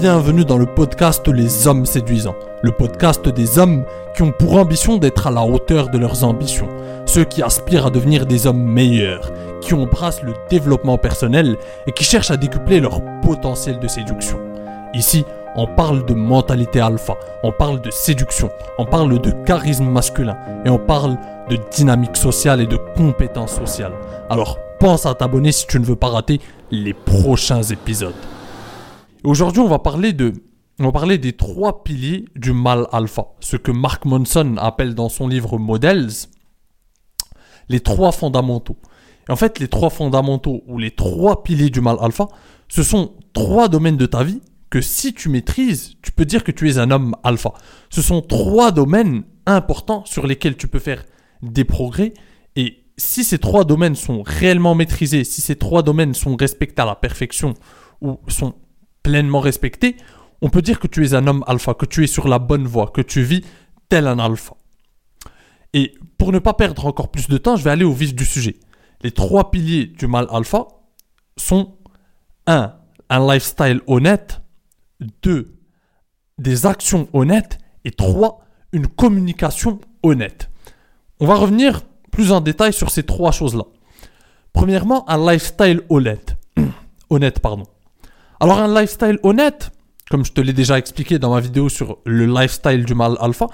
bienvenue dans le podcast Les Hommes Séduisants, le podcast des hommes qui ont pour ambition d'être à la hauteur de leurs ambitions, ceux qui aspirent à devenir des hommes meilleurs, qui embrassent le développement personnel et qui cherchent à décupler leur potentiel de séduction. Ici, on parle de mentalité alpha, on parle de séduction, on parle de charisme masculin et on parle de dynamique sociale et de compétences sociales. Alors pense à t'abonner si tu ne veux pas rater les prochains épisodes. Aujourd'hui, on va parler de on va parler des trois piliers du mal alpha, ce que Mark Monson appelle dans son livre Models les trois fondamentaux. Et en fait, les trois fondamentaux ou les trois piliers du mal alpha, ce sont trois domaines de ta vie que si tu maîtrises, tu peux dire que tu es un homme alpha. Ce sont trois domaines importants sur lesquels tu peux faire des progrès et si ces trois domaines sont réellement maîtrisés, si ces trois domaines sont respectés à la perfection ou sont pleinement respecté, on peut dire que tu es un homme alpha, que tu es sur la bonne voie, que tu vis tel un alpha. Et pour ne pas perdre encore plus de temps, je vais aller au vif du sujet. Les trois piliers du mal alpha sont 1. Un lifestyle honnête. 2. Des actions honnêtes. Et 3. Une communication honnête. On va revenir plus en détail sur ces trois choses-là. Premièrement, un lifestyle honnête. honnête, pardon. Alors un lifestyle honnête, comme je te l'ai déjà expliqué dans ma vidéo sur le lifestyle du mal alpha,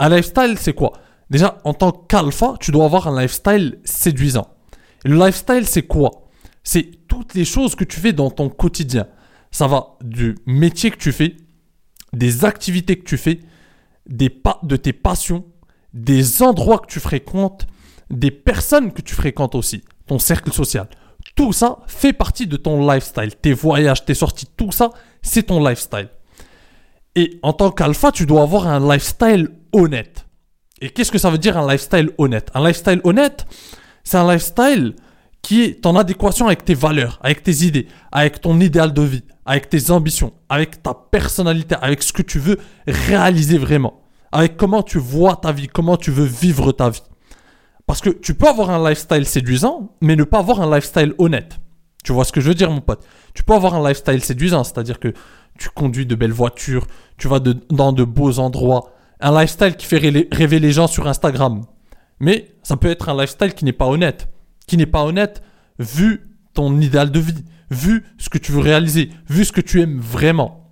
un lifestyle c'est quoi? Déjà, en tant qu'alpha, tu dois avoir un lifestyle séduisant. Le lifestyle c'est quoi? C'est toutes les choses que tu fais dans ton quotidien. Ça va du métier que tu fais, des activités que tu fais, des pas de tes passions, des endroits que tu fréquentes, des personnes que tu fréquentes aussi, ton cercle social. Tout ça fait partie de ton lifestyle. Tes voyages, tes sorties, tout ça, c'est ton lifestyle. Et en tant qu'alpha, tu dois avoir un lifestyle honnête. Et qu'est-ce que ça veut dire un lifestyle honnête? Un lifestyle honnête, c'est un lifestyle qui est en adéquation avec tes valeurs, avec tes idées, avec ton idéal de vie, avec tes ambitions, avec ta personnalité, avec ce que tu veux réaliser vraiment, avec comment tu vois ta vie, comment tu veux vivre ta vie. Parce que tu peux avoir un lifestyle séduisant, mais ne pas avoir un lifestyle honnête. Tu vois ce que je veux dire, mon pote? Tu peux avoir un lifestyle séduisant, c'est-à-dire que tu conduis de belles voitures, tu vas dans de beaux endroits, un lifestyle qui fait rêver les gens sur Instagram. Mais ça peut être un lifestyle qui n'est pas honnête. Qui n'est pas honnête vu ton idéal de vie, vu ce que tu veux réaliser, vu ce que tu aimes vraiment.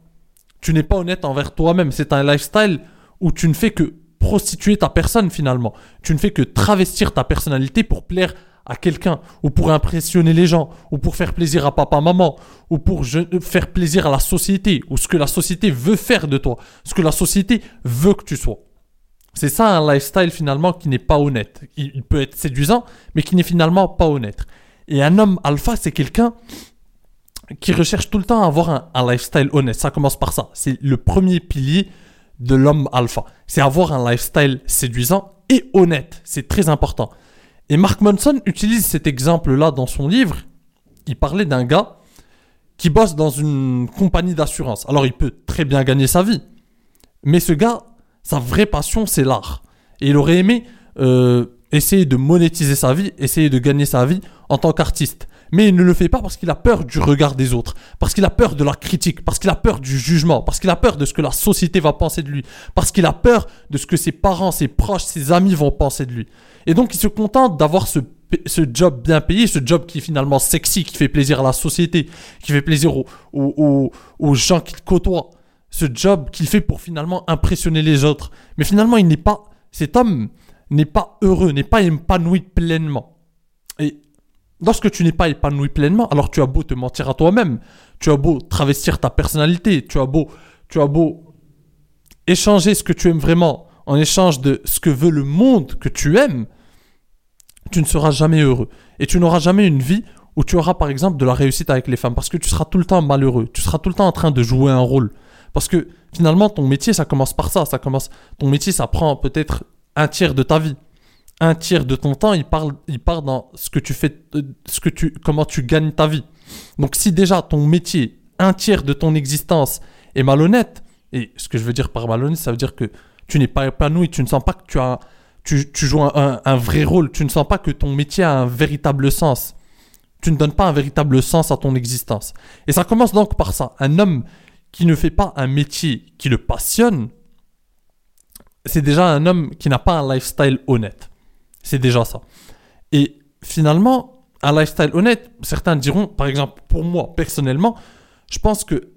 Tu n'es pas honnête envers toi-même. C'est un lifestyle où tu ne fais que prostituer ta personne finalement. Tu ne fais que travestir ta personnalité pour plaire à quelqu'un, ou pour impressionner les gens, ou pour faire plaisir à papa, maman, ou pour faire plaisir à la société, ou ce que la société veut faire de toi, ce que la société veut que tu sois. C'est ça un lifestyle finalement qui n'est pas honnête. Il peut être séduisant, mais qui n'est finalement pas honnête. Et un homme alpha, c'est quelqu'un qui recherche tout le temps à avoir un, un lifestyle honnête. Ça commence par ça. C'est le premier pilier de l'homme alpha. C'est avoir un lifestyle séduisant et honnête. C'est très important. Et Mark Monson utilise cet exemple-là dans son livre. Il parlait d'un gars qui bosse dans une compagnie d'assurance. Alors il peut très bien gagner sa vie. Mais ce gars, sa vraie passion, c'est l'art. Et il aurait aimé euh, essayer de monétiser sa vie, essayer de gagner sa vie en tant qu'artiste mais il ne le fait pas parce qu'il a peur du regard des autres, parce qu'il a peur de la critique, parce qu'il a peur du jugement, parce qu'il a peur de ce que la société va penser de lui, parce qu'il a peur de ce que ses parents, ses proches, ses amis vont penser de lui. Et donc il se contente d'avoir ce, ce job bien payé, ce job qui est finalement sexy, qui fait plaisir à la société, qui fait plaisir aux, aux, aux, gens qu'il côtoie. Ce job qu'il fait pour finalement impressionner les autres. Mais finalement, il n'est pas, cet homme n'est pas heureux, n'est pas épanoui pleinement. Et Lorsque tu n'es pas épanoui pleinement, alors tu as beau te mentir à toi-même, tu as beau travestir ta personnalité, tu as beau, tu as beau échanger ce que tu aimes vraiment en échange de ce que veut le monde que tu aimes, tu ne seras jamais heureux. Et tu n'auras jamais une vie où tu auras par exemple de la réussite avec les femmes parce que tu seras tout le temps malheureux, tu seras tout le temps en train de jouer un rôle. Parce que finalement ton métier ça commence par ça, ça commence ton métier ça prend peut-être un tiers de ta vie un tiers de ton temps, il, parle, il part dans ce que tu fais, euh, ce que tu, comment tu gagnes ta vie. Donc si déjà ton métier, un tiers de ton existence est malhonnête, et ce que je veux dire par malhonnête, ça veut dire que tu n'es pas épanoui, tu ne sens pas que tu as, tu, joues un, un, vrai rôle, tu ne sens pas que ton métier a un véritable sens. Tu ne donnes pas un véritable sens à ton existence. Et ça commence donc par ça. Un homme qui ne fait pas un métier qui le passionne, c'est déjà un homme qui n'a pas un lifestyle honnête. C'est déjà ça. Et finalement, un lifestyle honnête, certains diront, par exemple, pour moi, personnellement, je pense que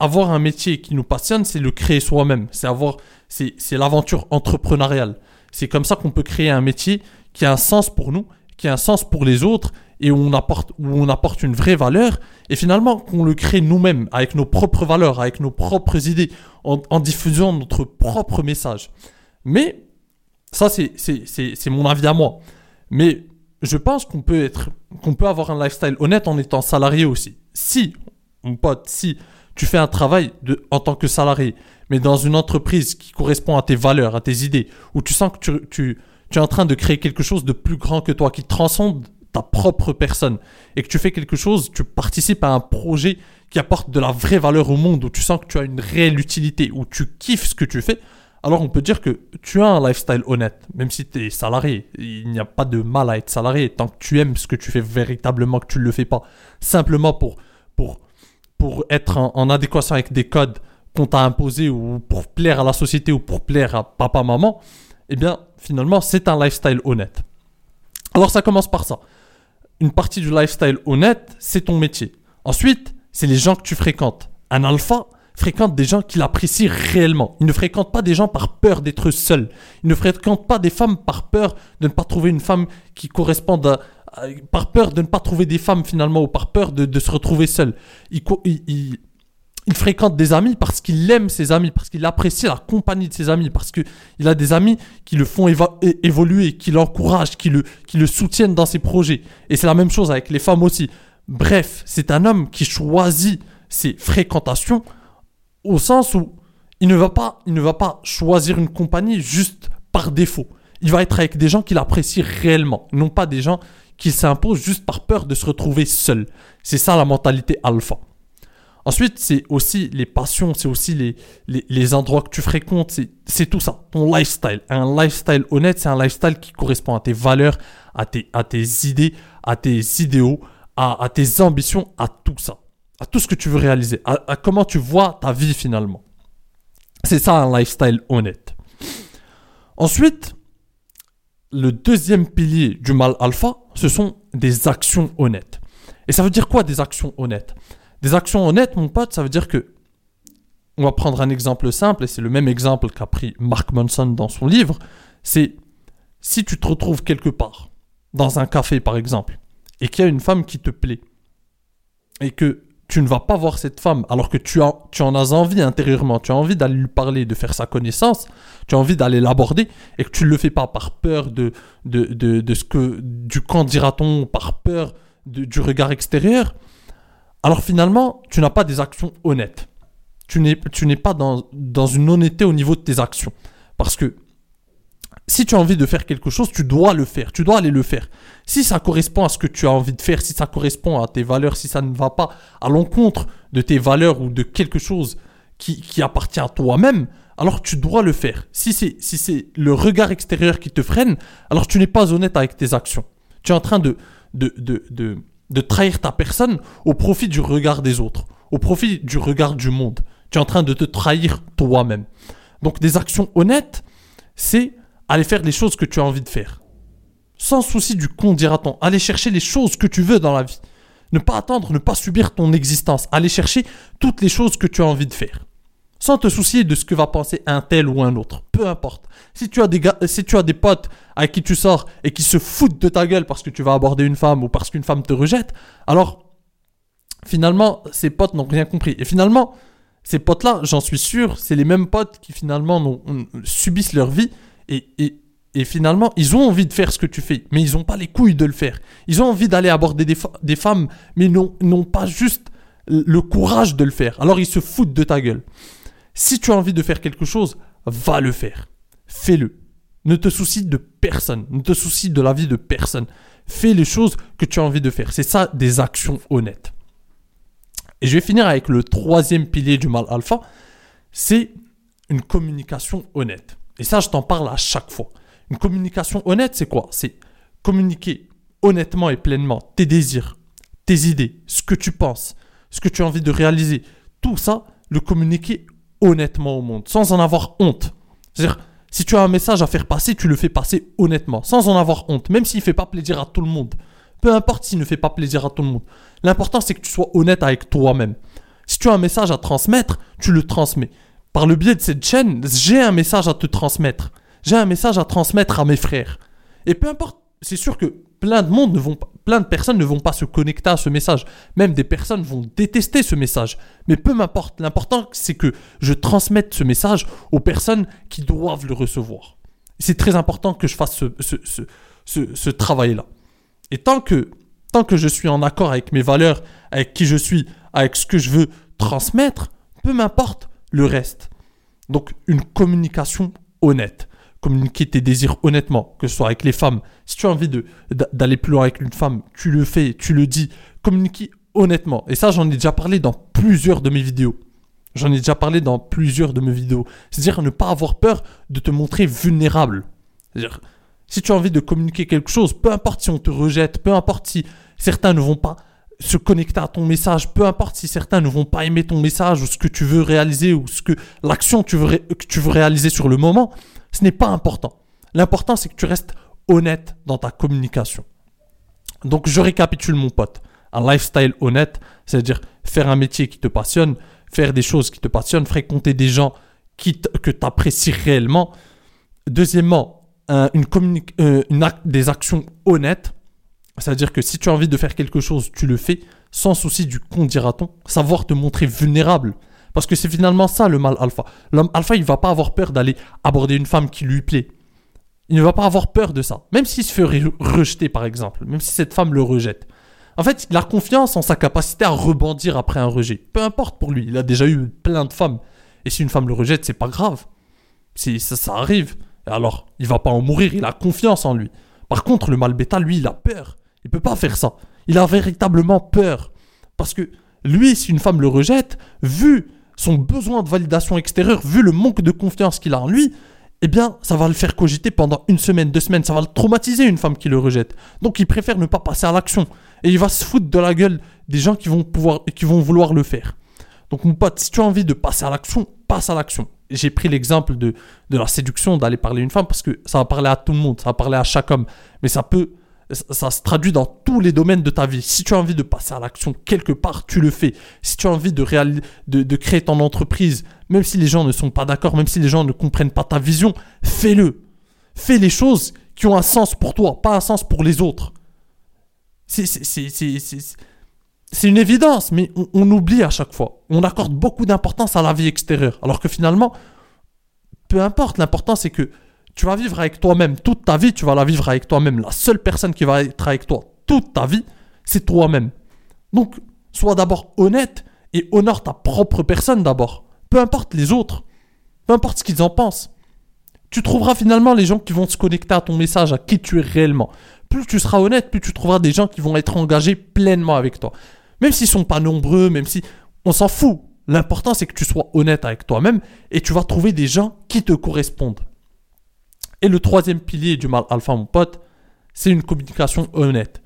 avoir un métier qui nous passionne, c'est le créer soi-même. C'est avoir, c'est, c'est l'aventure entrepreneuriale. C'est comme ça qu'on peut créer un métier qui a un sens pour nous, qui a un sens pour les autres et où on apporte, où on apporte une vraie valeur. Et finalement, qu'on le crée nous-mêmes, avec nos propres valeurs, avec nos propres idées, en, en diffusant notre propre message. Mais, ça, c'est, c'est, c'est, c'est mon avis à moi. Mais je pense qu'on peut être, qu'on peut avoir un lifestyle honnête en étant salarié aussi. Si, mon pote, si tu fais un travail en tant que salarié, mais dans une entreprise qui correspond à tes valeurs, à tes idées, où tu sens que tu, tu, tu es en train de créer quelque chose de plus grand que toi, qui transcende ta propre personne, et que tu fais quelque chose, tu participes à un projet qui apporte de la vraie valeur au monde, où tu sens que tu as une réelle utilité, où tu kiffes ce que tu fais, alors on peut dire que tu as un lifestyle honnête, même si tu es salarié. Il n'y a pas de mal à être salarié tant que tu aimes ce que tu fais véritablement, que tu ne le fais pas simplement pour, pour, pour être en, adéquation avec des codes qu'on t'a imposés ou pour plaire à la société ou pour plaire à papa, maman. Eh bien, finalement, c'est un lifestyle honnête. Alors ça commence par ça. Une partie du lifestyle honnête, c'est ton métier. Ensuite, c'est les gens que tu fréquentes. Un alpha, fréquente des gens qu'il apprécie réellement. Il ne fréquente pas des gens par peur d'être seul. Il ne fréquente pas des femmes par peur de ne pas trouver une femme qui corresponde à, par peur de ne pas trouver des femmes finalement ou par peur de, se retrouver seul. Il, fréquente des amis parce qu'il aime ses amis, parce qu'il apprécie la compagnie de ses amis, parce qu'il a des amis qui le font évoluer, qui l'encouragent, qui le, qui le soutiennent dans ses projets. Et c'est la même chose avec les femmes aussi. Bref, c'est un homme qui choisit ses fréquentations au sens où il ne va pas, choisir une compagnie juste par défaut. Il va être avec des gens qu'il apprécie réellement, non pas des gens qui s'imposent juste par peur de se retrouver seul. C'est ça la mentalité alpha. Ensuite, c'est aussi les passions, c'est aussi les, endroits que tu fréquentes, c'est tout ça, ton lifestyle. Un lifestyle honnête, c'est un lifestyle qui correspond à tes valeurs, à tes, idées, à tes idéaux, à tes ambitions, à tout ça à tout ce que tu veux réaliser, à, comment tu vois ta vie finalement. C'est ça un lifestyle honnête. Ensuite, le deuxième pilier du mal alpha, ce sont des actions honnêtes. Et ça veut dire quoi des actions honnêtes? Des actions honnêtes, mon pote, ça veut dire que on va prendre un exemple simple, et c'est le même exemple qu'a pris Mark Manson dans son livre, c'est si tu te retrouves quelque part, dans un café par exemple, et qu'il y a une femme qui te plaît, et que tu ne vas pas voir cette femme alors que tu, as, tu en as envie intérieurement, tu as envie d'aller lui parler, de faire sa connaissance, tu as envie d'aller l'aborder et que tu ne le fais pas par peur de, de, de, ce que, du quand dira-t-on, par peur du regard extérieur, alors finalement, tu n'as pas des actions honnêtes. Tu n'es, tu n'es pas dans, dans une honnêteté au niveau de tes actions. Parce que si tu as envie de faire quelque chose, tu dois le faire, tu dois aller le faire. Si ça correspond à ce que tu as envie de faire, si ça correspond à tes valeurs, si ça ne va pas à l'encontre de tes valeurs ou de quelque chose qui, qui appartient à toi-même, alors tu dois le faire. Si c'est si c'est le regard extérieur qui te freine, alors tu n'es pas honnête avec tes actions. Tu es en train de de, de, de, de trahir ta personne au profit du regard des autres, au profit du regard du monde. Tu es en train de te trahir toi-même. Donc des actions honnêtes, c'est aller faire les choses que tu as envie de faire. Sans souci du con dira-t-on. Aller chercher les choses que tu veux dans la vie. Ne pas attendre, ne pas subir ton existence. Aller chercher toutes les choses que tu as envie de faire. Sans te soucier de ce que va penser un tel ou un autre. Peu importe. Si tu as des, gars, si tu as des potes avec qui tu sors et qui se foutent de ta gueule parce que tu vas aborder une femme ou parce qu'une femme te rejette, alors finalement, ces potes n'ont rien compris. Et finalement, ces potes-là, j'en suis sûr, c'est les mêmes potes qui finalement subissent leur vie et, et, finalement, ils ont envie de faire ce que tu fais, mais ils n'ont pas les couilles de le faire. Ils ont envie d'aller aborder des, des femmes, mais n'ont pas juste le courage de le faire. Alors ils se foutent de ta gueule. Si tu as envie de faire quelque chose, va le faire. Fais-le. Ne te soucie de personne. Ne te soucie de la vie de personne. Fais les choses que tu as envie de faire. C'est ça des actions honnêtes. Et je vais finir avec le troisième pilier du mal alpha. C'est une communication honnête. Et ça, je t'en parle à chaque fois. Une communication honnête, c'est quoi? C'est communiquer honnêtement et pleinement tes désirs, tes idées, ce que tu penses, ce que tu as envie de réaliser. Tout ça le communiquer honnêtement au monde, sans en avoir honte. C'est-à-dire, si tu as un message à faire passer, tu le fais passer honnêtement, sans en avoir honte, même s'il ne fait pas plaisir à tout le monde. Peu importe s'il ne fait pas plaisir à tout le monde. L'important, c'est que tu sois honnête avec toi-même. Si tu as un message à transmettre, tu le transmets. Par le biais de cette chaîne, j'ai un message à te transmettre. J'ai un message à transmettre à mes frères. Et peu importe, c'est sûr que plein de monde ne vont pas, plein de personnes ne vont pas se connecter à ce message. Même des personnes vont détester ce message. Mais peu m'importe. L'important, c'est que je transmette ce message aux personnes qui doivent le recevoir. C'est très important que je fasse ce, ce, ce travail-là. Et tant que, tant que je suis en accord avec mes valeurs, avec qui je suis, avec ce que je veux transmettre, peu m'importe le reste. Donc une communication honnête. Communiquer tes désirs honnêtement, que ce soit avec les femmes. Si tu as envie d'aller plus loin avec une femme, tu le fais, tu le dis. Communiquer honnêtement. Et ça, j'en ai déjà parlé dans plusieurs de mes vidéos. J'en ai déjà parlé dans plusieurs de mes vidéos. C'est-à-dire ne pas avoir peur de te montrer vulnérable. C'est-à-dire, si tu as envie de communiquer quelque chose, peu importe si on te rejette, peu importe si certains ne vont pas se connecter à ton message, peu importe si certains ne vont pas aimer ton message ou ce que tu veux réaliser ou ce que l'action que tu veux, réaliser sur le moment, ce n'est pas important. L'important c'est que tu restes honnête dans ta communication. Donc je récapitule mon pote. Un lifestyle honnête, c'est-à-dire faire un métier qui te passionne, faire des choses qui te passionnent, fréquenter des gens qui que tu apprécies réellement. Deuxièmement, euh, des actions honnêtes. C'est-à-dire que si tu as envie de faire quelque chose, tu le fais sans souci du qu'on dira-t-on. Savoir te montrer vulnérable. Parce que c'est finalement ça le mal alpha. L'homme alpha, il va pas avoir peur d'aller aborder une femme qui lui plaît. Il ne va pas avoir peur de ça. Même s'il se fait rejeter, par exemple. Même si cette femme le rejette. En fait, il a confiance en sa capacité à rebondir après un rejet. Peu importe pour lui. Il a déjà eu plein de femmes. Et si une femme le rejette, c'est pas grave. Ça, ça arrive. Alors, il va pas en mourir, il a confiance en lui. Par contre, le mal bêta, lui, il a peur. Il peut pas faire ça. Il a véritablement peur. Parce que lui, si une femme le rejette, vu son besoin de validation extérieure, vu le manque de confiance qu'il a en lui, eh bien, ça va le faire cogiter pendant une semaine, deux semaines. Ça va le traumatiser, une femme qui le rejette. Donc, il préfère ne pas passer à l'action. Et il va se foutre de la gueule des gens qui vont, pouvoir, qui vont vouloir le faire. Donc, mon pote, si tu as envie de passer à l'action, passe à l'action j'ai pris l'exemple de, de la séduction, d'aller parler à une femme, parce que ça va parler à tout le monde, ça va parler à chaque homme. Mais ça peut, ça, se traduit dans tous les domaines de ta vie. Si tu as envie de passer à l'action quelque part, tu le fais. Si tu as envie de, créer ton entreprise, même si les gens ne sont pas d'accord, même si les gens ne comprennent pas ta vision, fais-le. Fais les choses qui ont un sens pour toi, pas un sens pour les autres. C'est c'est une évidence, mais on, oublie à chaque fois. On accorde beaucoup d'importance à la vie extérieure. Alors que finalement, peu importe, l'important c'est que tu vas vivre avec toi-même toute ta vie, tu vas la vivre avec toi-même. La seule personne qui va être avec toi toute ta vie, c'est toi-même. Donc, sois d'abord honnête et honore ta propre personne d'abord. Peu importe les autres, peu importe ce qu'ils en pensent. Tu trouveras finalement les gens qui vont se connecter à ton message, à qui tu es réellement. Plus tu seras honnête, plus tu trouveras des gens qui vont être engagés pleinement avec toi. Même s'ils sont pas nombreux, même si on s'en fout. L'important c'est que tu sois honnête avec toi-même et tu vas trouver des gens qui te correspondent. Et le troisième pilier du mal alpha, mon pote, c'est une communication honnête.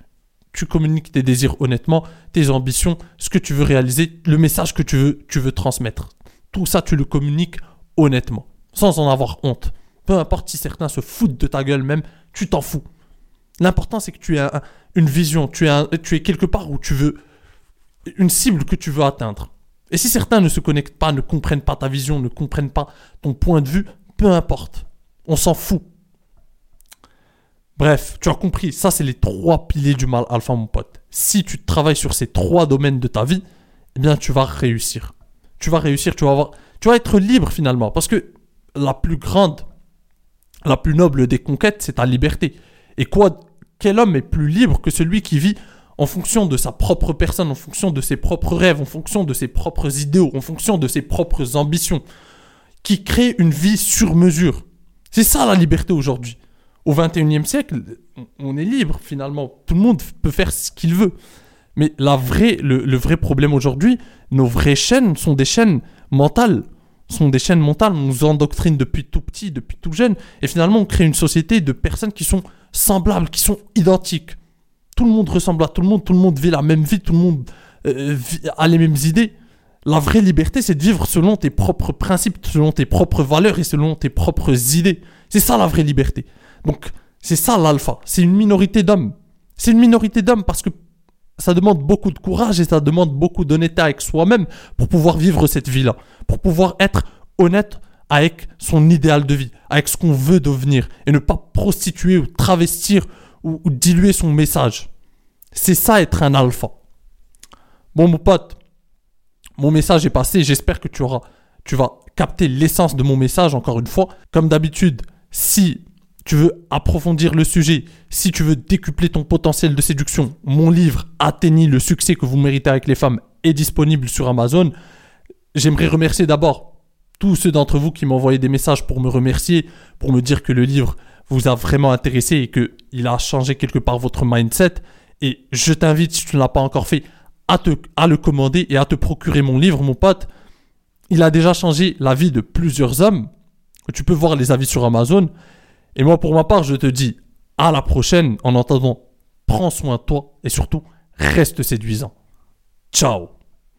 Tu communiques tes désirs honnêtement, tes ambitions, ce que tu veux réaliser, le message que tu veux, transmettre. Tout ça, tu le communiques honnêtement, sans en avoir honte. Peu importe si certains se foutent de ta gueule même, tu t'en fous. L'important, c'est que tu aies une vision, tu tu es quelque part où tu veux une cible que tu veux atteindre. Et si certains ne se connectent pas, ne comprennent pas ta vision, ne comprennent pas ton point de vue, peu importe. On s'en fout. Bref, tu as compris, ça c'est les trois piliers du mal alpha mon pote. Si tu travailles sur ces trois domaines de ta vie, eh bien tu vas réussir. Tu vas réussir, tu vas avoir tu vas être libre finalement parce que la plus grande la plus noble des conquêtes, c'est ta liberté. Et quoi quel homme est plus libre que celui qui vit en fonction de sa propre personne, en fonction de ses propres rêves, en fonction de ses propres idéaux, en fonction de ses propres ambitions, qui crée une vie sur mesure? C'est ça la liberté aujourd'hui. Au 21e siècle, on est libre finalement. Tout le monde peut faire ce qu'il veut. Mais la vraie, le, vrai problème aujourd'hui, nos vraies chaînes sont des chaînes mentales. Sont des chaînes mentales. On nous endoctrine depuis tout petit, depuis tout jeune. Et finalement, on crée une société de personnes qui sont semblables, qui sont identiques tout le monde ressemble à tout le monde, tout le monde vit la même vie, tout le monde euh, a les mêmes idées. La vraie liberté, c'est de vivre selon tes propres principes, selon tes propres valeurs et selon tes propres idées. C'est ça la vraie liberté. Donc, c'est ça l'alpha. C'est une minorité d'hommes. C'est une minorité d'hommes parce que ça demande beaucoup de courage et ça demande beaucoup d'honnêteté avec soi-même pour pouvoir vivre cette vie-là. Pour pouvoir être honnête avec son idéal de vie, avec ce qu'on veut devenir et ne pas prostituer ou travestir ou, diluer son message. C'est ça être un alpha. Bon, mon pote, mon message est passé. J'espère que tu auras, tu vas capter l'essence de mon message encore une fois. Comme d'habitude, si tu veux approfondir le sujet, si tu veux décupler ton potentiel de séduction, mon livre Atteignez le succès que vous méritez avec les femmes est disponible sur Amazon. J'aimerais remercier d'abord tous ceux d'entre vous qui m'ont envoyé des messages pour me remercier, pour me dire que le livre vous a vraiment intéressé et qu'il a changé quelque part votre mindset. Et je t'invite, si tu ne l'as pas encore fait, à, le commander et à te procurer mon livre, mon pote. Il a déjà changé la vie de plusieurs hommes. Tu peux voir les avis sur Amazon. Et moi, pour ma part, je te dis à la prochaine. En attendant, prends soin de toi et surtout, reste séduisant. Ciao